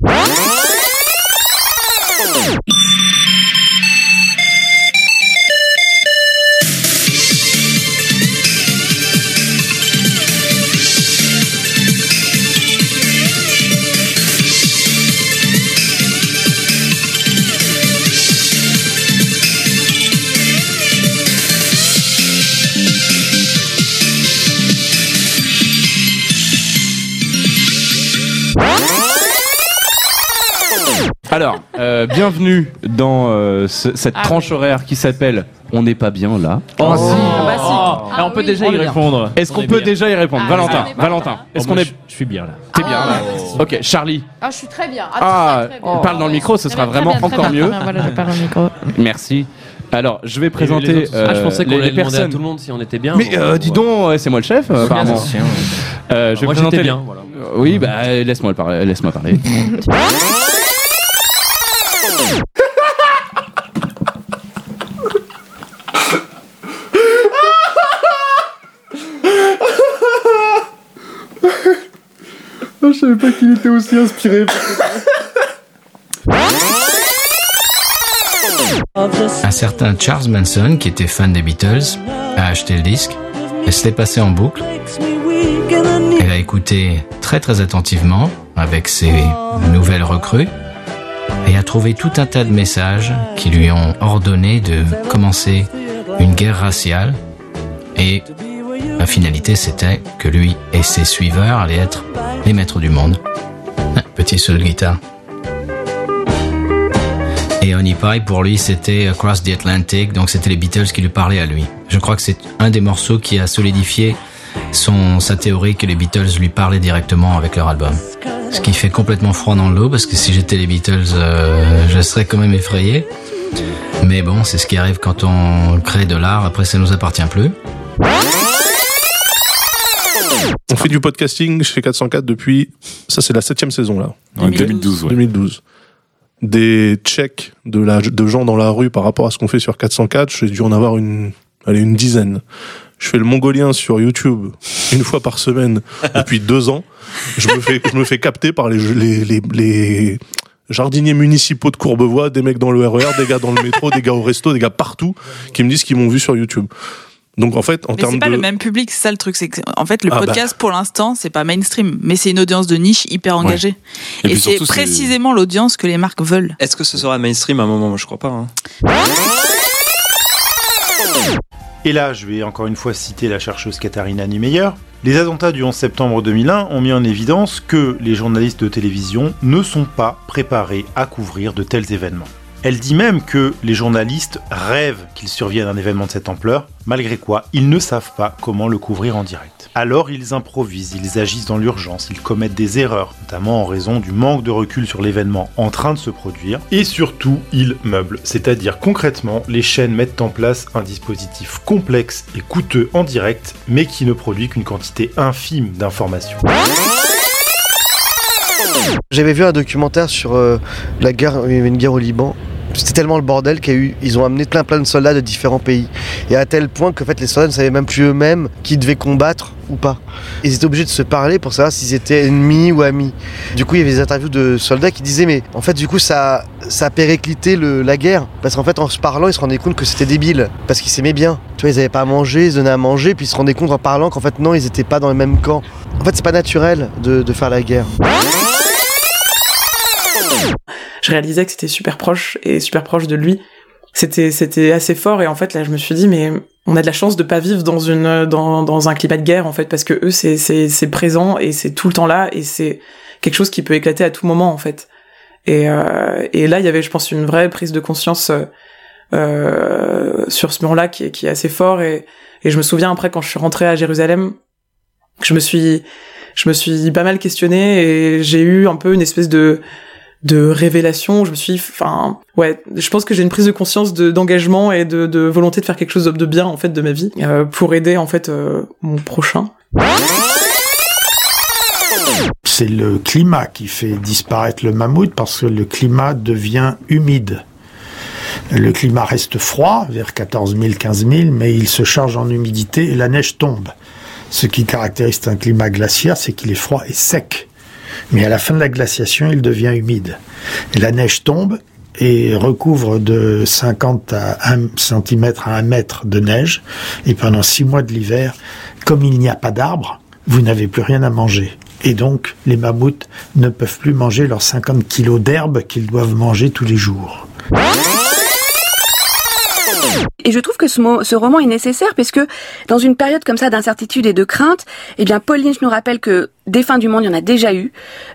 What? Alors, euh, bienvenue dans euh, ce- cette Ah tranche horaire qui s'appelle On n'est pas bien là. Oh, si. Ah bah si. Ah Ah, on peut oui. déjà y répondre. Est-ce On qu'on est peut bien. déjà y répondre Ah, Valentin, on est pas Valentin, est-ce Oh, qu'on est... je, suis bien là. T'es bien là Ah, Ok, Charlie, Ah, je suis très bien. Ah, très, très bien. parle dans le micro, ce sera vraiment encore mieux. très bien. Voilà, je parle au micro. merci. Alors, je vais présenter euh, Ah, je pensais qu'on les, allait les demander à personnes. tout le monde si on était bien. Mais euh, dis donc, ouais, c'est moi le chef, euh, apparemment. Euh, je vais Moi présenter j'étais les- bien. Voilà. Oui, bah euh, laisse-moi le parler. Laisse-moi parler. savais pas qu'il était aussi inspiré. Un certain Charles Manson, qui était fan des Beatles, a acheté le disque et se l'est passé en boucle. Elle a écouté très très attentivement avec ses nouvelles recrues et a trouvé tout un tas de messages qui lui ont ordonné de commencer une guerre raciale et finalité c'était que lui et ses suiveurs allaient être les maîtres du monde. Petit seul guitare. Et Honey Pie, pour lui, c'était Across the Atlantic, donc c'était les Beatles qui lui parlaient à lui. Je crois que c'est un des morceaux qui a solidifié son, sa théorie que les Beatles lui parlaient directement avec leur album. Ce qui fait complètement froid dans le dos, parce que si j'étais les Beatles, euh, je serais quand même effrayé. Mais bon, c'est ce qui arrive quand on crée de l'art, après ça nous appartient plus. On fait du podcasting chez 404 depuis. Ça, c'est la septième saison, là. En 2012, ouais. 2012. Des checks de, la, de gens dans la rue par rapport à ce qu'on fait sur 404, j'ai dû en avoir une, allez, une dizaine. Je fais le mongolien sur YouTube une fois par semaine depuis deux ans. Je me fais, je me fais capter par les, les, les, les jardiniers municipaux de Courbevoie, des mecs dans le RER, des gars dans le métro, des gars au resto, des gars partout qui me disent qu'ils m'ont vu sur YouTube. Donc en fait, en Mais termes c'est pas de... le même public, c'est ça le truc. C'est en fait, le Ah bah. podcast, pour l'instant, c'est pas mainstream, mais c'est une audience de niche hyper engagée. Et c'est- précisément l'audience que les marques veulent. Est-ce que ce sera mainstream à un moment? Moi, Je crois pas. hein. Et là, je vais encore une fois citer la chercheuse Katharina Niemeyer. Les attentats du 11 septembre 2001 ont mis en évidence que les journalistes de télévision ne sont pas préparés à couvrir de tels événements. Elle dit même que les journalistes rêvent qu'il survienne un événement de cette ampleur, malgré quoi ils ne savent pas comment le couvrir en direct. Alors ils improvisent, ils agissent dans l'urgence, ils commettent des erreurs, notamment en raison du manque de recul sur l'événement en train de se produire, et surtout ils meublent, c'est-à-dire concrètement les chaînes mettent en place un dispositif complexe et coûteux en direct, mais qui ne produit qu'une quantité infime d'informations. J'avais vu un documentaire sur euh, la une guerre au Liban. C'était tellement le bordel qu'il y a eu, ils ont amené plein plein de soldats de différents pays. Et à tel point que en fait, les soldats ne savaient même plus eux-mêmes qui devaient combattre ou pas. Ils étaient obligés de se parler pour savoir s'ils étaient ennemis ou amis. Du coup, il y avait des interviews de soldats qui disaient mais en fait du coup ça, ça a périclité le- la guerre. Parce qu'en fait en se parlant, ils se rendaient compte que c'était débile. Parce qu'ils s'aimaient bien. Tu vois, ils n'avaient pas à manger, ils donnaient à manger, puis ils se rendaient compte en parlant qu'en fait non, ils n'étaient pas dans le même camp. En fait, c'est pas naturel de- de faire la guerre. Je réalisais que c'était super proche et super proche de lui. C'était c'était assez fort et en fait là je me suis dit mais on a de la chance de pas vivre dans une dans, dans un climat de guerre en fait parce que eux c'est c'est c'est présent et c'est tout le temps là et c'est quelque chose qui peut éclater à tout moment en fait. Et euh, et là il y avait je pense une vraie prise de conscience euh, euh, sur ce mur-là qui est qui est assez fort et et je me souviens après quand je suis rentrée à Jérusalem je me suis je me suis pas mal questionnée et j'ai eu un peu une espèce de de révélation. Je me suis, enfin, ouais, je pense que j'ai une prise de conscience de d'engagement et de, de volonté de faire quelque chose de bien en fait de ma vie euh, pour aider en fait euh, mon prochain. C'est le climat qui fait disparaître le mammouth parce que le climat devient humide. Le climat reste froid, vers 14 000, 15 000, mais il se charge en humidité et la neige tombe. Ce qui caractérise un climat glaciaire, c'est qu'il est froid et sec. Mais à la fin de la glaciation, il devient humide. La neige tombe et recouvre de 50 à 1 cm à 1 mètre de neige. Et pendant 6 mois de l'hiver, comme il n'y a pas d'arbres, vous n'avez plus rien à manger. Et donc, les mammouths ne peuvent plus manger leurs 50 kilos d'herbe qu'ils doivent manger tous les jours. Et je trouve que ce, ce, roman est nécessaire parce que dans une période comme ça d'incertitude et de crainte, eh bien Paul Lynch nous rappelle que des fins du monde, il y en a déjà eu,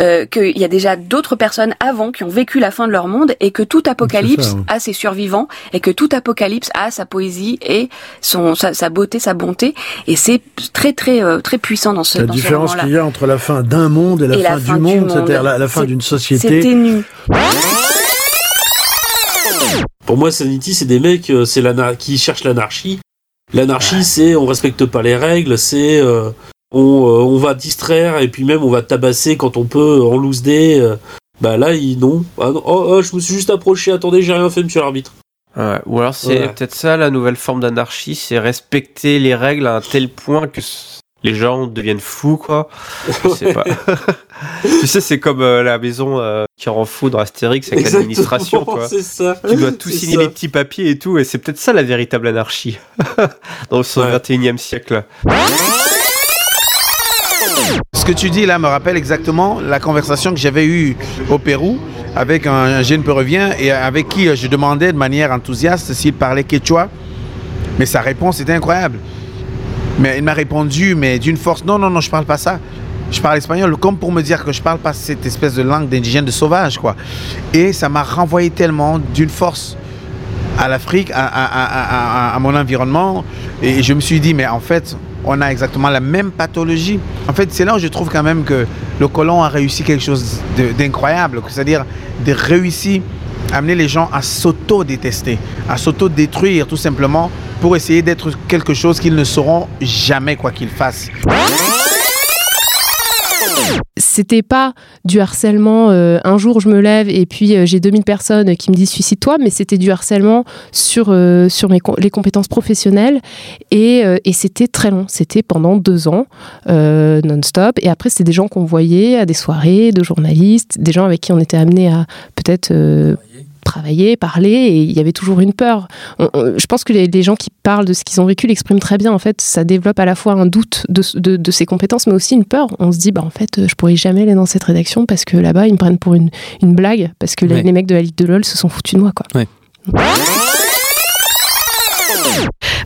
euh, qu'il y a déjà d'autres personnes avant qui ont vécu la fin de leur monde et que tout apocalypse a ses survivants et que tout apocalypse a sa poésie et son sa, beauté, sa bonté et c'est très très euh, très puissant dans ce la dans différence qu'il y a entre la fin d'un monde et la, fin, du monde, c'est-à-dire la, fin d'une société. C'est ténu. Pour moi, Sanity, c'est des mecs euh, c'est qui cherchent l'anarchie. L'anarchie, c'est on respecte pas les règles, c'est euh, on, euh, on, va distraire et puis même on va tabasser quand on peut en loose day. bah là, ils, non. Ah, oh, oh, je me suis juste approché, attendez, j'ai rien fait, monsieur l'arbitre. Ouais, ou alors c'est peut-être ça la nouvelle forme d'anarchie, c'est respecter les règles à un tel point que les gens deviennent fous, quoi. Je sais pas. tu sais, c'est comme euh, la maison euh, qui rend fou dans Astérix avec l'administration, quoi. Ça. Tu dois tout signer les petits papiers et tout, et c'est peut-être ça la véritable anarchie dans ce 21e siècle. Ce que tu dis là me rappelle exactement la conversation que j'avais eue au Pérou avec un, jeune péruvien et avec qui je demandais de manière enthousiaste s'il parlait quechua. Mais sa réponse était incroyable. Mais il m'a répondu, mais d'une force, non, non, non, je parle pas ça. Je parle espagnol, comme pour me dire que je parle pas cette espèce de langue d'indigène de sauvage, quoi. Et ça m'a renvoyé tellement d'une force à l'Afrique, à, mon environnement. Et je me suis dit, mais en fait, on a exactement la même pathologie. En fait, c'est là où je trouve quand même que le colon a réussi quelque chose d'incroyable, c'est-à-dire de réussir à amener les gens à s'auto-détester, à s'auto-détruire tout simplement pour essayer d'être quelque chose qu'ils ne sauront jamais quoi qu'ils fassent. C'était pas du harcèlement, euh, un jour je me lève et puis euh, j'ai 2000 personnes qui me disent suicide-toi, mais c'était du harcèlement sur, euh, sur mes, les compétences professionnelles et, et c'était très long. C'était pendant deux ans, non-stop. Et après, c'était des gens qu'on voyait à des soirées de journalistes, des gens avec qui on était amené à peut-être travailler, parler, et il y avait toujours une peur. je pense que les, gens qui parlent de ce qu'ils ont vécu l'expriment très bien. En fait, ça développe à la fois un doute de, de, ses compétences, mais aussi une peur. On se dit, bah en fait, je pourrais jamais aller dans cette rédaction parce que là-bas, ils me prennent pour une, une blague, parce que les, mecs de la Ligue de LOL se sont foutus de moi, quoi.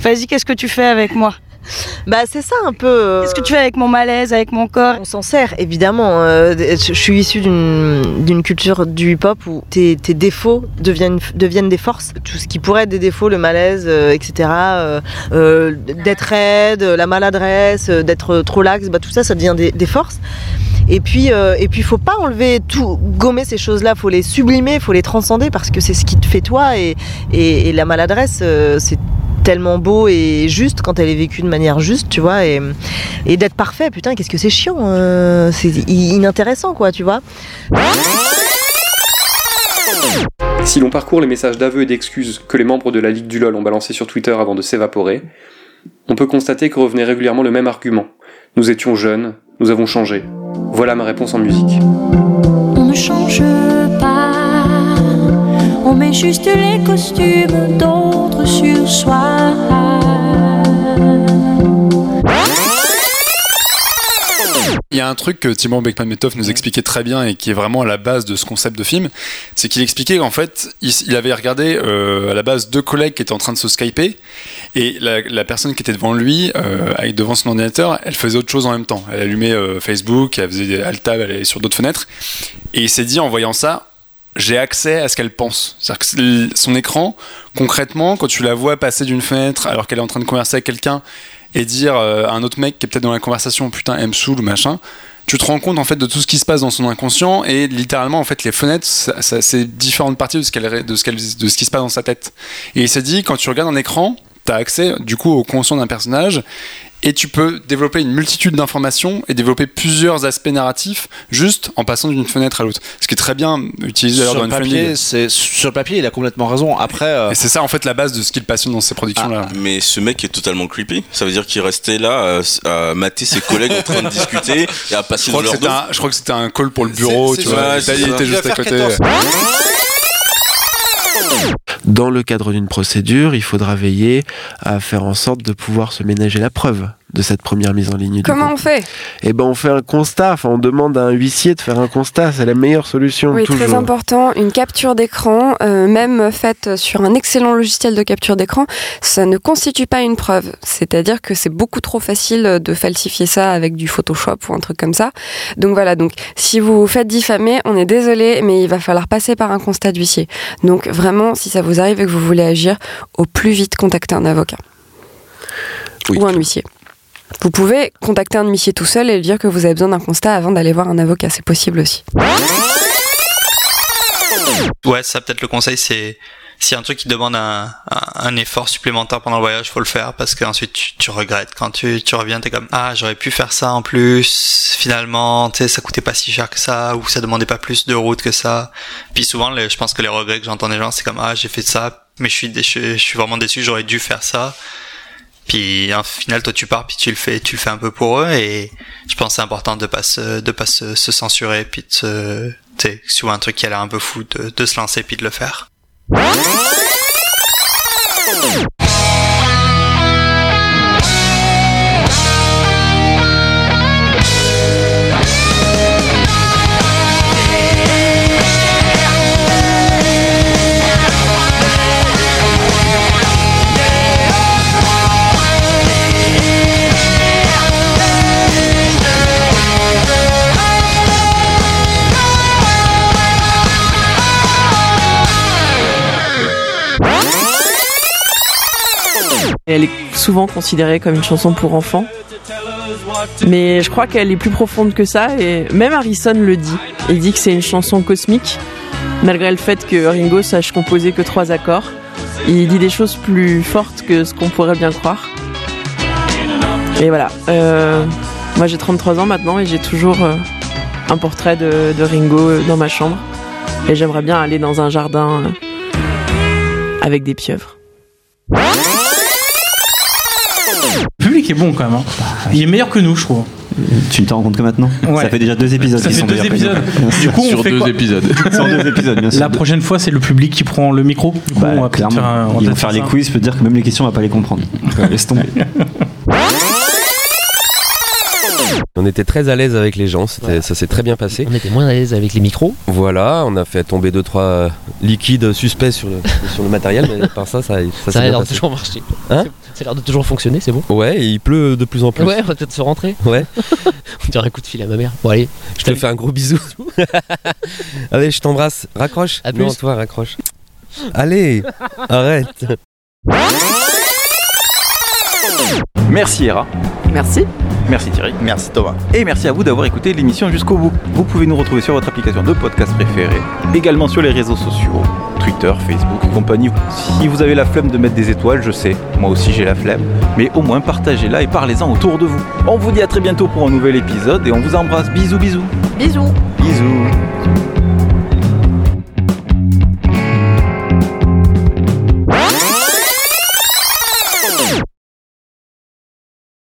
Vas-y, qu'est-ce que tu fais avec moi? Bah c'est ça un peu. Euh, Qu'est-ce que tu fais avec mon malaise, avec mon corps? On s'en sert évidemment. Euh, je suis issue d'une culture du hip-hop où tes, défauts deviennent, deviennent des forces. Tout ce qui pourrait être des défauts, le malaise, euh, etc. d'être raide, la maladresse, d'être trop lax, bah, tout ça, ça devient des, forces. Et puis, et puis, faut pas enlever tout, gommer ces choses-là. Faut les sublimer, faut les transcender parce que c'est ce qui te fait toi. Et, et la maladresse, c'est tellement beau et juste quand elle est vécue de manière juste, tu vois, et, et d'être parfait, putain, qu'est-ce que c'est chiant, euh, c'est inintéressant, quoi, tu vois. Si l'on parcourt les messages d'aveux et d'excuses que les membres de la Ligue du LOL ont balancés sur Twitter avant de s'évaporer, on peut constater que revenait régulièrement le même argument. Nous étions jeunes, nous avons changé. Voilà ma réponse en musique. On ne change pas, on met juste les costumes d'autres sur soi. Il y a un truc que Timon Beckman-Metoff nous expliquait très bien et qui est vraiment à la base de ce concept de film, c'est qu'il expliquait qu'en fait, il, avait regardé euh, à la base deux collègues qui étaient en train de se skyper et la, personne qui était devant lui, euh, avec devant son ordinateur, elle faisait autre chose en même temps. Elle allumait euh, Facebook, elle faisait elle tab, elle allait sur d'autres fenêtres et il s'est dit en voyant ça, j'ai accès à ce qu'elle pense. C'est-à-dire que son écran, concrètement, quand tu la vois passer d'une fenêtre alors qu'elle est en train de converser avec quelqu'un et dire euh, à un autre mec qui est peut-être dans la conversation, putain, elle me saoule ou machin, tu te rends compte en fait de tout ce qui se passe dans son inconscient et littéralement en fait les fenêtres c'est différentes parties de ce, qu'elle, de, ce qu'elle, de ce qui se passe dans sa tête. Et il s'est dit quand tu regardes un écran, tu as accès du coup au conscient d'un personnage et tu peux développer une multitude d'informations et développer plusieurs aspects narratifs juste en passant d'une fenêtre à l'autre. Ce qui est très bien utilisé sur dans le papier, c'est sur le papier, il a complètement raison. Après, euh, Et c'est ça en fait la base de ce qu'il passionne dans ses productions-là. Ah, Mais ce mec est totalement creepy. Ça veut dire qu'il restait là à, à mater ses collègues en train de discuter et à passer Je crois, de leur un, je crois que c'était un call pour le bureau, tu vois. ça, il était juste à côté. Dans le cadre d'une procédure, il faudra veiller à faire en sorte de pouvoir se ménager la preuve de cette première mise en ligne. du Comment on fait? Eh ben, on fait un constat. Enfin, on demande à un huissier de faire un constat. C'est la meilleure solution. Oui, toujours. très important. Une capture d'écran, euh, même faite sur un excellent logiciel de capture d'écran, ça ne constitue pas une preuve. C'est-à-dire que c'est beaucoup trop facile de falsifier ça avec du Photoshop ou un truc comme ça. Donc voilà. Donc si vous vous faites diffamer, on est désolé, mais il va falloir passer par un constat d'huissier. Donc vraiment, si ça vous arrive et que vous voulez agir, au plus vite contactez un avocat ou un huissier. Vous pouvez contacter un huissier tout seul et lui dire que vous avez besoin d'un constat avant d'aller voir un avocat. C'est possible aussi. Ouais, ça peut-être le conseil, c'est si un truc qui demande un, effort supplémentaire pendant le voyage, faut le faire parce qu'ensuite tu, tu regrettes. Quand tu, tu reviens, t'es comme ah j'aurais pu faire ça en plus. Finalement, tu sais, ça coûtait pas si cher que ça ou ça demandait pas plus de route que ça. Puis souvent, je pense que les regrets que j'entends des gens, c'est comme ah j'ai fait ça, mais je suis je suis vraiment déçu, j'aurais dû faire ça. Puis au final, toi tu pars, puis tu le fais, tu le fais un peu pour eux, et je pense c'est important de pas se, de pas se, censurer, puis de se, si tu un truc qui a l'air un peu fou, de, de se lancer puis de le faire. Souvent considérée comme une chanson pour enfants. Mais je crois qu'elle est plus profonde que ça et même Harrison le dit. Il dit que c'est une chanson cosmique, malgré le fait que Ringo sache composer que trois accords. Il dit des choses plus fortes que ce qu'on pourrait bien croire. Et voilà. Euh, moi j'ai 33 ans maintenant et j'ai toujours euh, un portrait de, Ringo dans ma chambre. Et j'aimerais bien aller dans un jardin euh, avec des pieuvres. Le public est bon quand même. hein. Il est meilleur que nous, je trouve. Tu ne t'en rends compte que maintenant? Ouais. Ça fait déjà deux épisodes Ça qui fait sont deux meilleurs que épisodes. nous. Du coup, on fait quoi Sur deux épisodes, bien sûr. La prochaine fois, c'est le public qui prend le micro. Du coup, Bah, on va peut-être clairement. faire, un- on va Ils vont peut-être faire les ça. quiz, je peux te dire que même les questions, on va pas les comprendre. Donc, euh, laisse tomber. On était très à l'aise avec les gens, ça s'est très bien passé. On était moins à l'aise avec les micros. Voilà, on a fait tomber deux trois euh, liquides suspects sur le, sur le matériel, mais par ça, ça, ça, a l'air de toujours marcher. Hein ça a l'air de toujours fonctionner, c'est bon. Ouais, et il pleut de plus en plus. Ouais, on va peut-être se rentrer. Ouais. on dirait un coup de fil à ma mère. Bon, allez, Je te fais un gros bisou. Allez, je t'embrasse. Raccroche. À plus. Non, toi, raccroche. Allez, arrête. Merci Hera. Merci. Merci Thierry. Merci Thomas. Et merci à vous d'avoir écouté l'émission jusqu'au bout. Vous pouvez nous retrouver sur votre application de podcast préférée, également sur les réseaux sociaux, Twitter, Facebook et compagnie. Si vous avez la flemme de mettre des étoiles, je sais, moi aussi j'ai la flemme, mais au moins partagez-la et parlez-en autour de vous. On vous dit à très bientôt pour un nouvel épisode et on vous embrasse. Bisous bisous. Bisous. Bisous.